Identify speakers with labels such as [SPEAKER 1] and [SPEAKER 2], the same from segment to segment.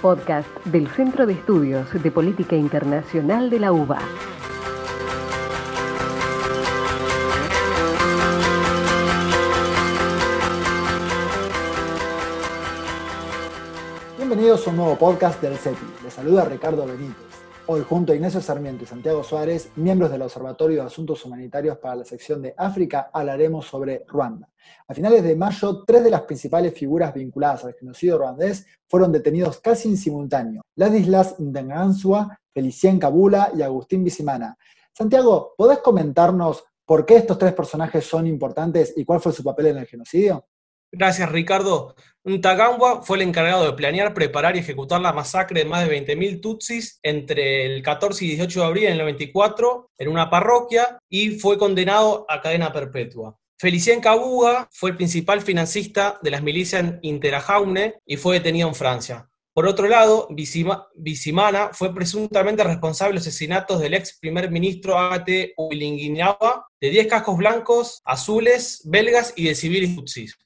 [SPEAKER 1] podcast del Centro de Estudios de Política Internacional de la UBA.
[SPEAKER 2] Bienvenidos a un nuevo podcast del CEPI. Les saluda Ricardo Benítez. Hoy, junto a Ignacio Sarmiento y Santiago Suárez, miembros del Observatorio de Asuntos Humanitarios para la sección de África, hablaremos sobre Ruanda. A finales de mayo, tres de las principales figuras vinculadas al genocidio ruandés fueron detenidos casi en simultáneo: Ladislas Ndengansua, Felicien Kabula y Agustín Bisimana. Santiago, ¿podés comentarnos por qué estos tres personajes son importantes y cuál fue su papel en el genocidio?
[SPEAKER 3] Gracias, Ricardo. Ntagangwa fue el encargado de planear, preparar y ejecutar la masacre de más de 20.000 tutsis entre el 14 y 18 de abril del 94 en una parroquia y fue condenado a cadena perpetua. Felicien Kabuga fue el principal financista de las milicias Interahamwe y fue detenido en Francia. Por otro lado, Bisimana fue presuntamente responsable de los asesinatos del ex primer ministro Agate Uilinginawa, de 10 cascos blancos, azules, belgas y de civiles tutsis.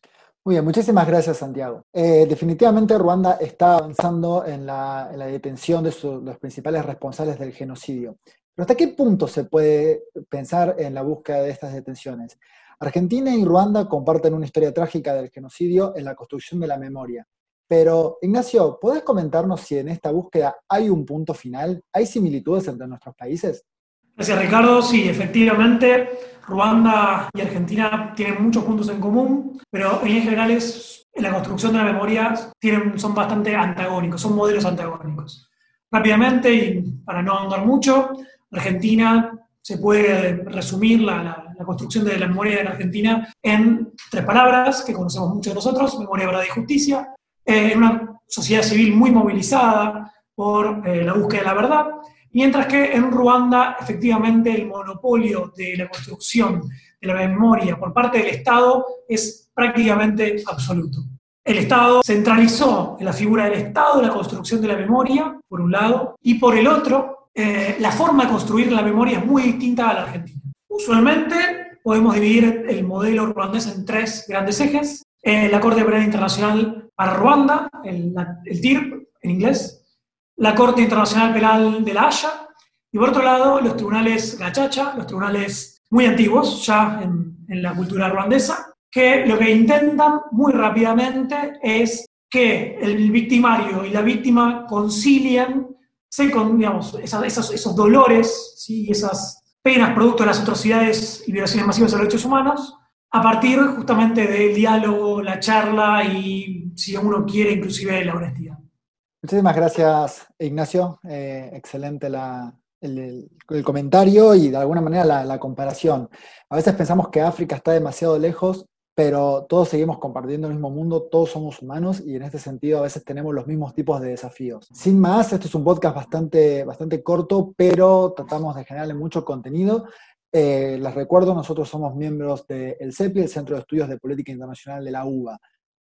[SPEAKER 2] Muy bien, muchísimas gracias Santiago. Eh, definitivamente Ruanda está avanzando en la, detención de los principales responsables del genocidio. Pero ¿hasta qué punto se puede pensar en la búsqueda de estas detenciones? Argentina y Ruanda comparten una historia trágica del genocidio en la construcción de la memoria. Pero, Ignacio, ¿podés comentarnos si en esta búsqueda hay un punto final? ¿Hay similitudes entre nuestros países?
[SPEAKER 4] Gracias, Ricardo. Sí, efectivamente, Ruanda y Argentina tienen muchos puntos en común, pero en general es, en la construcción de la memoria tienen, son bastante antagónicos, son modelos antagónicos. Rápidamente, y para no ahondar mucho, Argentina se puede resumir la, construcción de la memoria en Argentina en tres palabras que conocemos muchos de nosotros, memoria, verdad y justicia, eh, en una sociedad civil muy movilizada por eh, la búsqueda de la verdad, Mientras que en Ruanda, efectivamente, el monopolio de la construcción de la memoria por parte del Estado es prácticamente absoluto. El Estado centralizó en la figura del Estado la construcción de la memoria, por un lado, y por el otro, eh, la forma de construir la memoria es muy distinta a la Argentina. Usualmente podemos dividir el modelo ruandés en tres grandes ejes. Eh, la Corte Penal Internacional para Ruanda, el, el TIRP en inglés, la Corte Internacional Penal de la Haya, y por otro lado los tribunales gachacha, los tribunales muy antiguos ya en, la cultura ruandesa, que lo que intentan muy rápidamente es que el victimario y la víctima concilien se digamos, esos, dolores ¿sí? esas penas producto de las atrocidades y violaciones masivas de los derechos humanos, a partir justamente del diálogo, la charla y, si uno quiere, inclusive la honestidad.
[SPEAKER 2] Muchísimas gracias, Ignacio. Eh, excelente el, comentario y de alguna manera la, comparación. A veces pensamos que África está demasiado lejos, pero todos seguimos compartiendo el mismo mundo, todos somos humanos y en este sentido a veces tenemos los mismos tipos de desafíos. Sin más, este es un podcast bastante, bastante corto, pero tratamos de generarle mucho contenido. Eh, les recuerdo, nosotros somos miembros del CEPI, el Centro de Estudios de Política Internacional de la UBA.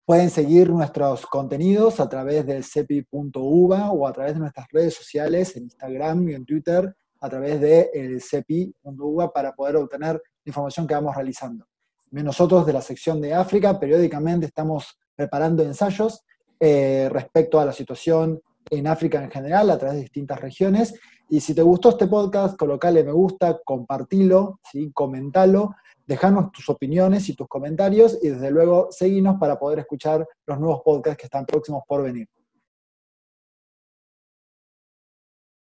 [SPEAKER 2] Pueden seguir nuestros contenidos a través del cepi.uva o a través de nuestras redes sociales, en Instagram y en Twitter, a través de el cepi.uva para poder obtener la información que vamos realizando. Nosotros de la sección de África periódicamente estamos preparando ensayos eh, respecto a la situación en África en general a través de distintas regiones. Y si te gustó este podcast, colocale me gusta, compartilo, ¿sí? comentalo dejarnos tus opiniones y tus comentarios y desde luego seguirnos para poder escuchar los nuevos podcasts que están próximos por venir.